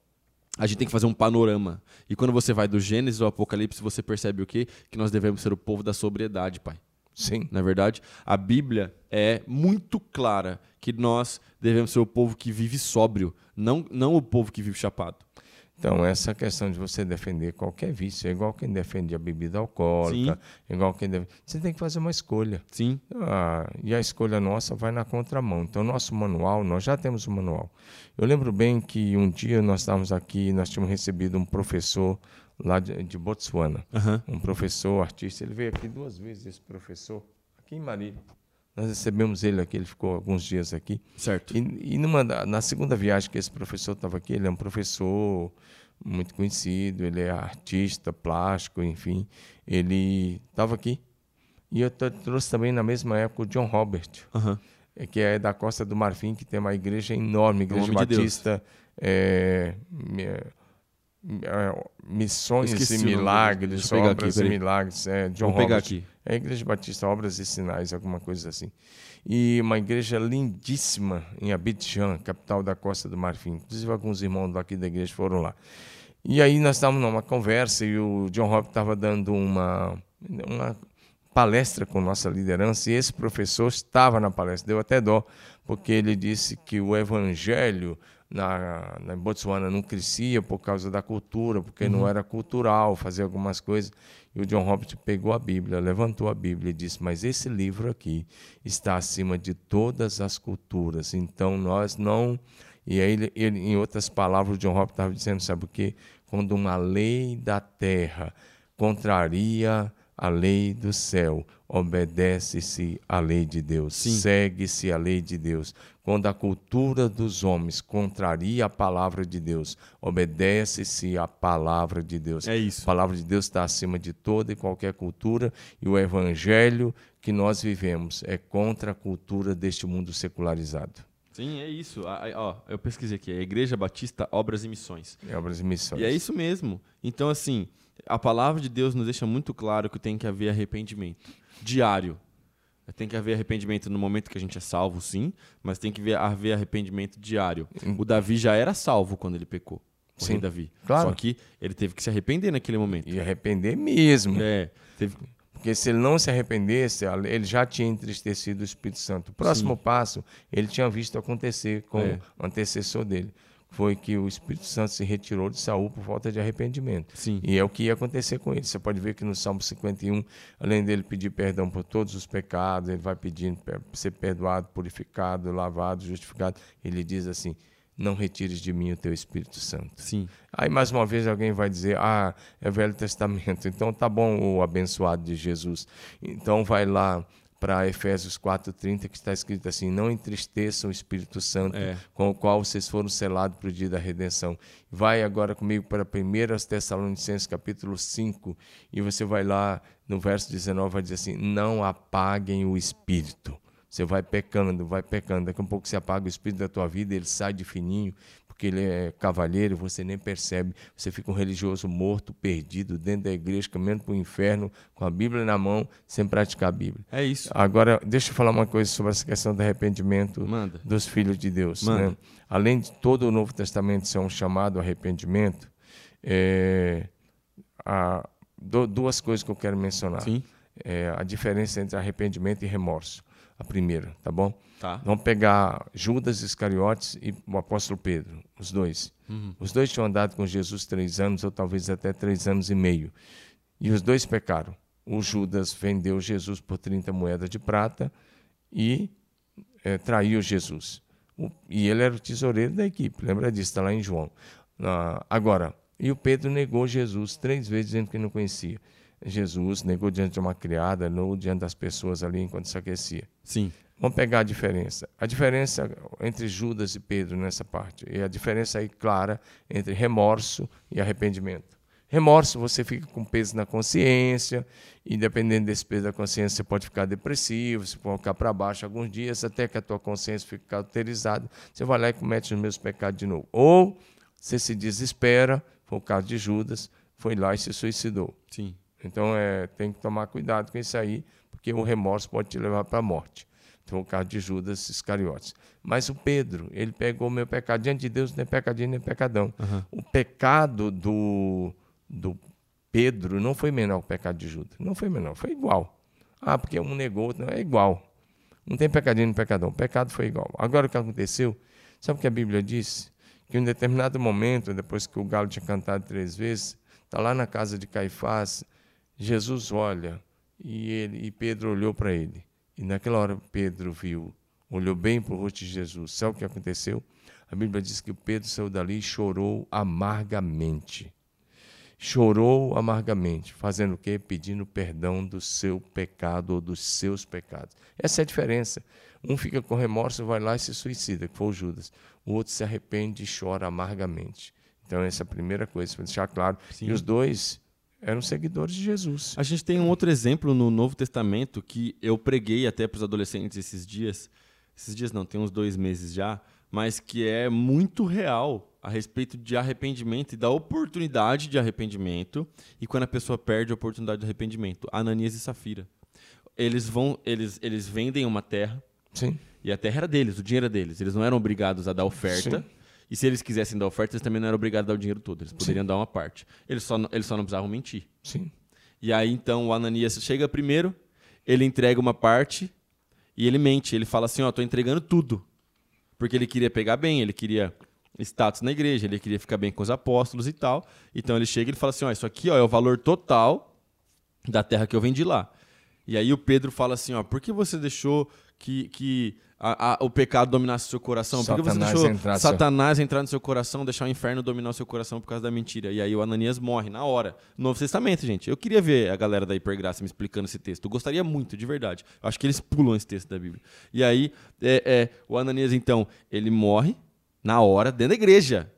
a gente tem que fazer um panorama. E quando você vai do Gênesis ao Apocalipse, você percebe o quê? Que nós devemos ser o povo da sobriedade, pai. Sim. Na verdade, a Bíblia é muito clara que nós devemos ser o povo que vive sóbrio, não, não o povo que vive chapado. Então, essa questão de você defender qualquer vício, é igual quem defende a bebida alcoólica, é igual quem deve... Você tem que fazer uma escolha. Sim, Ah, e a escolha nossa vai na contramão. Então, nosso manual, nós já temos o manual. Eu lembro bem que um dia nós estávamos aqui, nós tínhamos recebido um professor lá de, de Botsuana, Aham. um professor, artista. Ele veio aqui duas vezes, esse professor, aqui em Marília. Nós recebemos ele aqui, ele ficou alguns dias aqui. certo. E, e numa, na segunda viagem que esse professor estava aqui, ele é um professor muito conhecido, ele é artista, plástico, enfim. Ele estava aqui. E eu trouxe também na mesma época o John Robert, eh, que é da Costa do Marfim, que tem uma igreja enorme, igreja nome de batista. é, é, missões Esqueci e milagres, obras aqui, e milagres. É, John Vou pegar Robert. aqui. É a Igreja Batista, Obras e Sinais, alguma coisa assim. E uma igreja lindíssima em Abidjan, capital da Costa do Marfim. Inclusive, alguns irmãos daqui da igreja foram lá. E aí nós estávamos numa conversa e o John Robert estava dando uma, uma palestra com nossa liderança e esse professor estava na palestra. Deu até dó, porque ele disse que o evangelho na, na Botsuana não crescia por causa da cultura, porque não era cultural fazer algumas coisas. E o John Robert pegou a Bíblia, levantou a Bíblia e disse: Mas esse livro aqui está acima de todas as culturas. Então nós não. E aí, ele, ele, em outras palavras, o John Robert estava dizendo: sabe o quê? Quando uma lei da terra contraria a lei do céu, obedece-se à lei de Deus, segue-se a lei de Deus. Quando a cultura dos homens contraria a palavra de Deus, obedece-se à palavra de Deus. É isso. A palavra de Deus está acima de toda e qualquer cultura e o evangelho que nós vivemos é contra a cultura deste mundo secularizado. Sim, é isso. A- a- ó, eu pesquisei aqui, é Igreja Batista Obras e Missões. É obras e missões. E é isso mesmo. Então, assim, a palavra de Deus nos deixa muito claro que tem que haver arrependimento diário. Tem que haver arrependimento no momento que a gente é salvo, sim, mas tem que haver- arrependimento diário. O Davi já era salvo quando ele pecou. O Sim, Davi. claro. Só que ele teve que se arrepender naquele momento. E arrepender mesmo. É, teve, Porque se ele não se arrependesse, ele já tinha entristecido o Espírito Santo. O próximo passo, ele tinha visto acontecer com É. o antecessor dele. Foi que o Espírito Santo se retirou de Saul por falta de arrependimento. Sim. E é o que ia acontecer com ele. Você pode ver que no Salmo 51, além dele pedir perdão por todos os pecados, ele vai pedindo ser perdoado, purificado, lavado, justificado. Ele diz assim: Não retires de mim o teu Espírito Santo. sim. Aí mais uma vez alguém vai dizer: "Ah, é Velho Testamento". Então tá bom o abençoado de Jesus. Então vai lá para Efésios 4:30 que está escrito assim: "Não entristeçam o Espírito Santo, É. com o qual vocês foram selados para o dia da redenção". Vai agora comigo para 1 Tessalonicenses capítulo 5 e você vai lá no verso 19 vai dizer assim: "Não apaguem o espírito". Você vai pecando, vai pecando. Daqui a um pouco você apaga o espírito da tua vida, ele sai de fininho, porque ele é cavalheiro, você nem percebe. Você fica um religioso morto, perdido, dentro da igreja, caminhando para o inferno, com a Bíblia na mão, sem praticar a Bíblia. É isso. Agora, deixa eu falar uma coisa sobre essa questão do arrependimento Manda. dos filhos de Deus. Manda. né? Além de todo o Novo Testamento ser um chamado arrependimento, é, duas coisas que eu quero mencionar. Sim. É, a diferença entre arrependimento e remorso. A primeira, tá bom? Tá. Vamos pegar Judas Iscariotes e o apóstolo Pedro, os dois. Os dois tinham andado com Jesus três anos, ou talvez até três anos e meio. E os dois pecaram. O Judas vendeu Jesus por 30 moedas de prata e eh, traiu Jesus. O- e ele era o tesoureiro da equipe, lembra disso, está lá em João. Ah, agora, e o Pedro negou Jesus três vezes, dizendo que não conhecia. Jesus negou diante de uma criada, negou diante das pessoas ali enquanto se aquecia. Sim. Vamos pegar a diferença. A diferença entre Judas e Pedro nessa parte. E a diferença aí clara entre remorso e arrependimento. Remorso, você fica com peso na consciência, e dependendo desse peso da consciência, você pode ficar depressivo, você pode ficar para baixo alguns dias, até que a tua consciência fique cauterizada. Você vai lá e comete os mesmos pecados de novo. Ou você se desespera, foi o caso de Judas, foi lá e se suicidou. Sim. Então é, tem que tomar cuidado com isso aí, porque o remorso pode te levar para a morte. Então, o caso de Judas Iscariotes. Mas o Pedro, ele pegou o meu pecado. Diante de Deus não é pecadinho nem pecadão. O pecado do, do Pedro não foi menor que o pecado de Judas. Não foi menor, foi igual. Ah, porque um negou, não, é igual. Não tem pecadinho nem pecadão. O pecado foi igual. Agora o que aconteceu? Sabe o que a Bíblia diz? Que em um determinado momento, depois que o galo tinha cantado três vezes, está lá na casa de Caifás, Jesus olha e, ele, e Pedro olhou para ele. E naquela hora Pedro viu, olhou bem para o rosto de Jesus. Sabe o que aconteceu? A Bíblia diz que Pedro saiu dali e chorou amargamente. Chorou amargamente, fazendo o quê? Pedindo perdão do seu pecado ou dos seus pecados. Essa é a diferença. Um fica com remorso, vai lá e se suicida, que foi o Judas. O outro se arrepende e chora amargamente. Então, essa é a primeira coisa, para deixar claro. Sim. E os dois eram seguidores de Jesus. A gente tem um outro exemplo no Novo Testamento que eu preguei até para os adolescentes esses dias. Esses dias não, tem uns dois meses já, mas que é muito real a respeito de arrependimento e da oportunidade de arrependimento e quando a pessoa perde a oportunidade de arrependimento. Ananias e Safira. Eles vão, eles, eles vendem uma terra Sim. e a terra era deles, o dinheiro era deles. Eles não eram obrigados a dar oferta. Sim. E se eles quisessem dar oferta, eles também não eram obrigados a dar o dinheiro todo. Eles poderiam dar uma parte. Eles só, não- eles só não precisavam mentir. Sim. E aí então o Ananias chega primeiro, ele entrega uma parte e ele mente. Ele fala assim: Ó, tô entregando tudo. Porque ele queria pegar bem, ele queria status na igreja, ele queria ficar bem com os apóstolos e tal. Então ele chega e ele fala assim: Ó, isso aqui ó, é o valor total da terra que eu vendi lá. E aí o Pedro fala assim: Ó, por que você deixou que, que a- a- o pecado dominasse o seu coração? Por que você Satanás deixou entrar no seu- Satanás entrar no seu coração, deixar o inferno dominar o seu coração por causa da mentira? E aí o Ananias morre na hora. Novo Testamento, gente. Eu queria ver a galera da Hipergraça me explicando esse texto. Eu gostaria muito, de verdade. Eu acho que eles pulam esse texto da Bíblia. E aí é, é, o Ananias, então, ele morre na hora, dentro da igreja.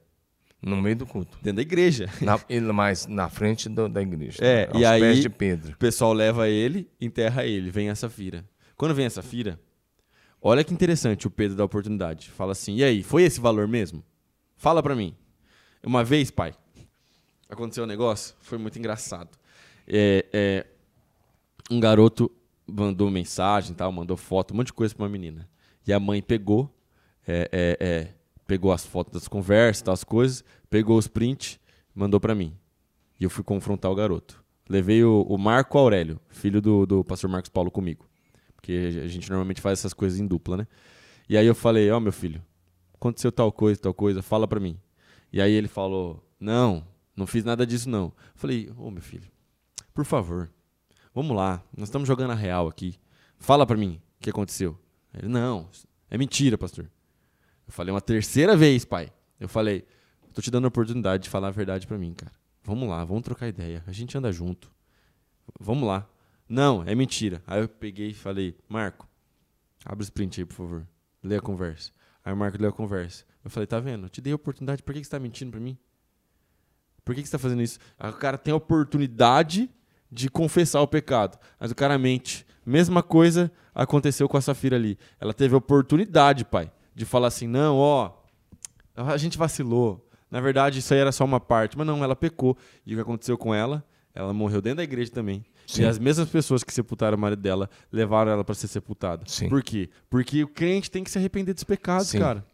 No meio do culto. Dentro da igreja. Na, ele mais na frente do- da igreja. É, aos e aí- pés de Pedro. O pessoal leva ele, enterra ele, vem essa fira. Quando vem essa fira, olha que interessante o Pedro da oportunidade. Fala assim: "E aí, foi esse valor mesmo? Fala pra mim". Uma vez, pai, aconteceu um negócio, foi muito engraçado. É, é, um garoto mandou mensagem, tal, mandou foto, um monte de coisa pra uma menina. E a mãe pegou, é, é, é, pegou as fotos das conversas, tal, as coisas, pegou os prints, mandou pra mim. E eu fui confrontar o garoto. Levei o, o Marco Aurélio, filho do, do pastor Marcos Paulo, comigo. Porque a gente normalmente faz essas coisas em dupla, né? E aí eu falei, ó, meu filho, aconteceu tal coisa, tal coisa, fala pra mim. E aí ele falou, não, não fiz nada disso não. Eu falei, ô meu filho, por favor, vamos lá, nós estamos jogando a real aqui. Fala pra mim o que aconteceu. Ele, não, é mentira, pastor. Eu falei uma terceira vez, pai. Eu falei, tô te dando a oportunidade de falar a verdade pra mim, cara. Vamos lá, vamos trocar ideia. A gente anda junto. Vamos lá. Não, é mentira. Aí eu peguei e falei, Marco, abre o sprint aí, por favor. Lê a conversa. Aí o Marco leu a conversa. Eu falei, tá vendo? Eu te dei a oportunidade, por que que você tá mentindo pra mim? Por que que você tá fazendo isso? Aí o cara tem a oportunidade de confessar o pecado, mas o cara mente. Mesma coisa aconteceu com a Safira ali. Ela teve a oportunidade, pai, de falar assim, não, ó, a gente vacilou. Na verdade, isso aí era só uma parte. Mas não, ela pecou. E o que aconteceu com ela? Ela morreu dentro da igreja também. Sim. E as mesmas pessoas que sepultaram o marido dela levaram ela para ser sepultada. Sim. Por quê? Porque o crente tem que se arrepender dos pecados, Sim. cara.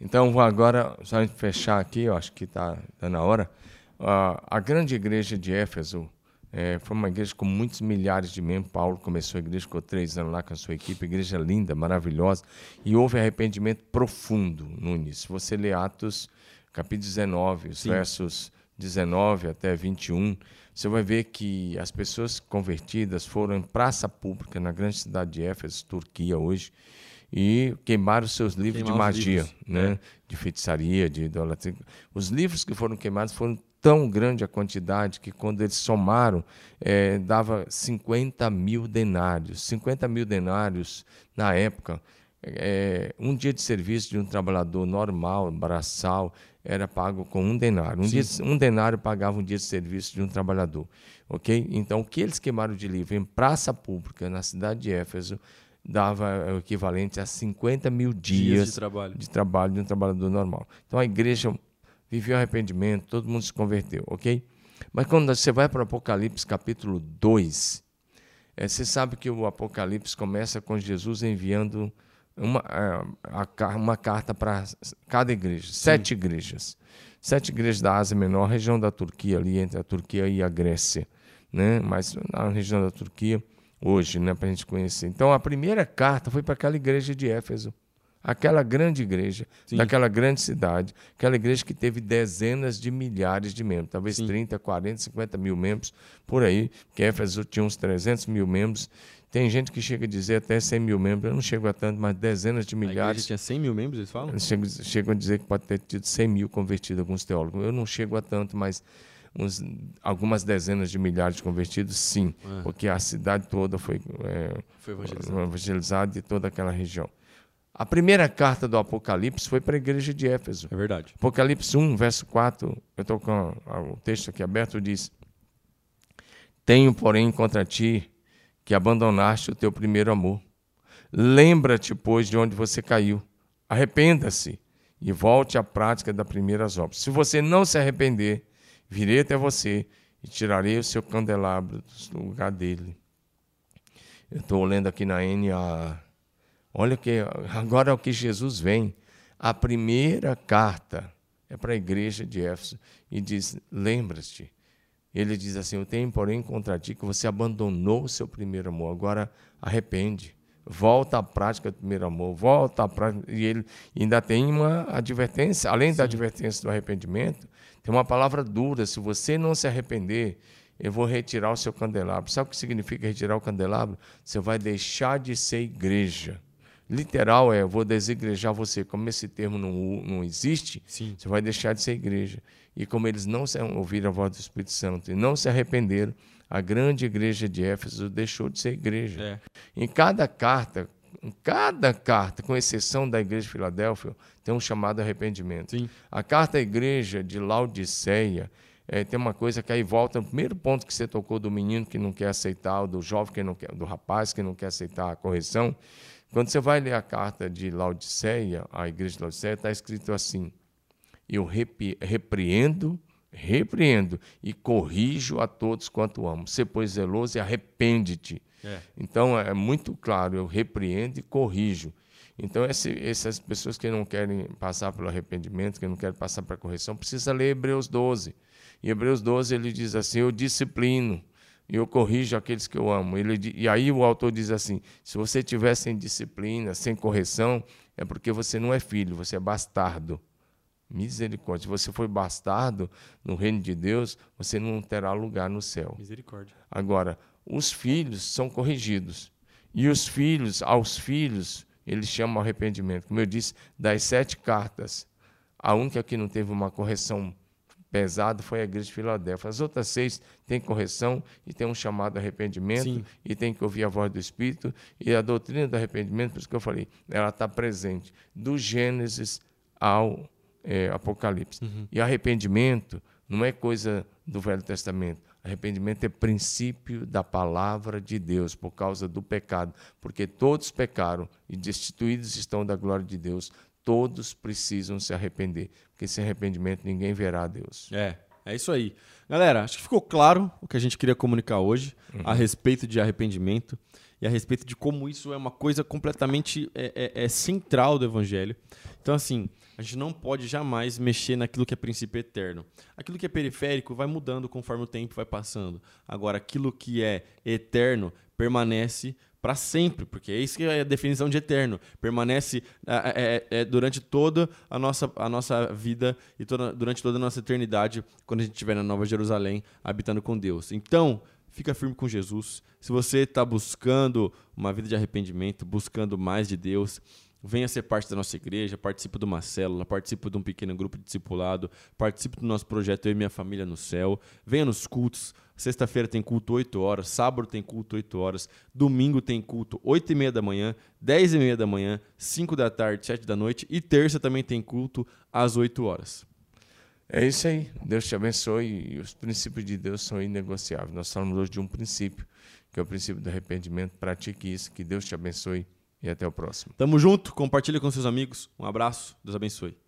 Então, vou agora, só a gente fechar aqui, eu acho que está na hora. Ah, a grande igreja de Éfeso eh, foi uma igreja com muitos milhares de membros. Paulo começou a igreja, ficou três anos lá com a sua equipe, igreja linda, maravilhosa, e houve arrependimento profundo no início. Se você lê Atos, capítulo 19, os Sim. versos 19 até 21, você vai ver que as pessoas convertidas foram em praça pública na grande cidade de Éfeso, Turquia, hoje, e queimaram seus livros Queimar de magia, livros, né? de feitiçaria, de idolatria. Os livros que foram queimados foram tão grande a quantidade que quando eles somaram, eh, dava 50 mil denários. 50 mil denários, na época, eh, um dia de serviço de um trabalhador normal, braçal, era pago com um denário. Um, dia, um denário pagava um dia de serviço de um trabalhador. ok? Então, o que eles queimaram de livro em praça pública, na cidade de Éfeso, dava eh, o equivalente a 50 mil dias, de trabalho. de trabalho de um trabalhador normal. Então a igreja viveu arrependimento, todo mundo se converteu, ok? Mas quando você vai para o Apocalipse capítulo 2, eh, você sabe que o Apocalipse começa com Jesus enviando uma, ca- uma carta para cada igreja, sete igrejas. Sete igrejas da Ásia Menor, região da Turquia, ali entre a Turquia e a Grécia. Né? Mas na região da Turquia, hoje, né, para a gente conhecer. Então, a primeira carta foi para aquela igreja de Éfeso. Aquela grande igreja, Sim. daquela grande cidade, aquela igreja que teve dezenas de milhares de membros, talvez Sim. 30, 40, 50 mil membros por aí, porque Éfeso tinha uns 300 mil membros. Tem gente que chega a dizer até 100 mil membros, eu não chego a tanto, mas dezenas de A igreja milhares. tinha 100 mil membros, eles falam? Chegam, chegam a dizer que pode ter tido 100 mil convertidos, alguns teólogos. Eu não chego a tanto, mas uns, algumas dezenas de milhares de convertidos, sim, Ah. porque a cidade toda foi é, Foi evangelizado. evangelizada e toda aquela região. A primeira carta do Apocalipse foi para a igreja de Éfeso. É verdade. Apocalipse 1, verso 4, eu estou com o texto aqui aberto, diz: Tenho, porém, contra ti que abandonaste o teu primeiro amor. Lembra-te, pois, de onde você caiu. Arrependa-se e volte à prática das primeiras obras. Se você não se arrepender, virei até você e tirarei o seu candelabro do lugar dele. Eu estou lendo aqui na NA. Olha que agora é o que Jesus vem. A primeira carta é para a igreja de Éfeso e diz: lembra-te. Ele diz assim: Eu tenho, porém, contra ti que você abandonou o seu primeiro amor. Agora arrepende. Volta à prática do primeiro amor, volta à prática. E ele ainda tem uma advertência, além Sim. da advertência do arrependimento, tem uma palavra dura: se você não se arrepender, eu vou retirar o seu candelabro. Sabe o que significa retirar o candelabro? Você vai deixar de ser igreja. Literal é, vou desigrejar você. Como esse termo não, não existe, Sim. você vai deixar de ser igreja. E como eles não ouviram a voz do Espírito Santo e não se arrependeram, a grande igreja de Éfeso deixou de ser igreja. É. Em cada carta, em cada carta, com exceção da igreja de Filadélfia, tem um chamado arrependimento. Sim. A carta à igreja de Laodiceia é, tem uma coisa que aí volta no primeiro ponto que você tocou do menino que não quer aceitar, do jovem que não quer, do rapaz que não quer aceitar a correção. Quando você vai ler a carta de Laodiceia, a igreja de Laodiceia, está escrito assim: Eu repreendo, repreendo e corrijo a todos quanto amo. Ser, pois, zeloso e arrepende-te. É. Então é muito claro: eu repreendo e corrijo. Então, esse, essas pessoas que não querem passar pelo arrependimento, que não querem passar para a correção, precisa ler Hebreus 12. Em Hebreus 12 ele diz assim: Eu disciplino e eu corrijo aqueles que eu amo. Ele, e aí o autor diz assim: se você tiver sem disciplina, sem correção, é porque você não é filho, você é bastardo. Misericórdia. Se você foi bastardo no reino de Deus, você não terá lugar no céu. Misericórdia. Agora, os filhos são corrigidos. E os filhos, aos filhos, eles chamam arrependimento. Como eu disse, das sete cartas, a única que não teve uma correção pesado foi a igreja de Filadélfia. As outras seis têm correção e tem um chamado arrependimento Sim. e tem que ouvir a voz do Espírito. E a doutrina do arrependimento, por isso que eu falei, ela está presente do Gênesis ao é, Apocalipse. Uhum. E arrependimento não é coisa do Velho Testamento. Arrependimento é princípio da palavra de Deus por causa do pecado, porque todos pecaram e destituídos estão da glória de Deus todos precisam se arrepender, porque sem arrependimento ninguém verá a Deus. É, é isso aí. Galera, acho que ficou claro o que a gente queria comunicar hoje uhum. a respeito de arrependimento e a respeito de como isso é uma coisa completamente é, é, é central do Evangelho. Então, assim, a gente não pode jamais mexer naquilo que é princípio eterno. Aquilo que é periférico vai mudando conforme o tempo vai passando. Agora, aquilo que é eterno permanece para sempre, porque é isso que é a definição de eterno. Permanece é, é, é, durante toda a nossa, a nossa vida e toda, durante toda a nossa eternidade, quando a gente estiver na Nova Jerusalém, habitando com Deus. Então, fica firme com Jesus. Se você está buscando uma vida de arrependimento, buscando mais de Deus, venha ser parte da nossa igreja, participe de uma célula, participe de um pequeno grupo de discipulado, participe do nosso projeto Eu e Minha Família no Céu, venha nos cultos. Sexta-feira tem culto 8 horas, sábado tem culto 8 horas, domingo tem culto 8 e meia da manhã, 10 e meia da manhã, 5 da tarde, 7 da noite e terça também tem culto às 8 horas. É isso aí. Deus te abençoe e os princípios de Deus são inegociáveis. Nós falamos hoje de um princípio, que é o princípio do arrependimento. Pratique isso. Que Deus te abençoe e até o próximo. Tamo junto. Compartilhe com seus amigos. Um abraço. Deus abençoe.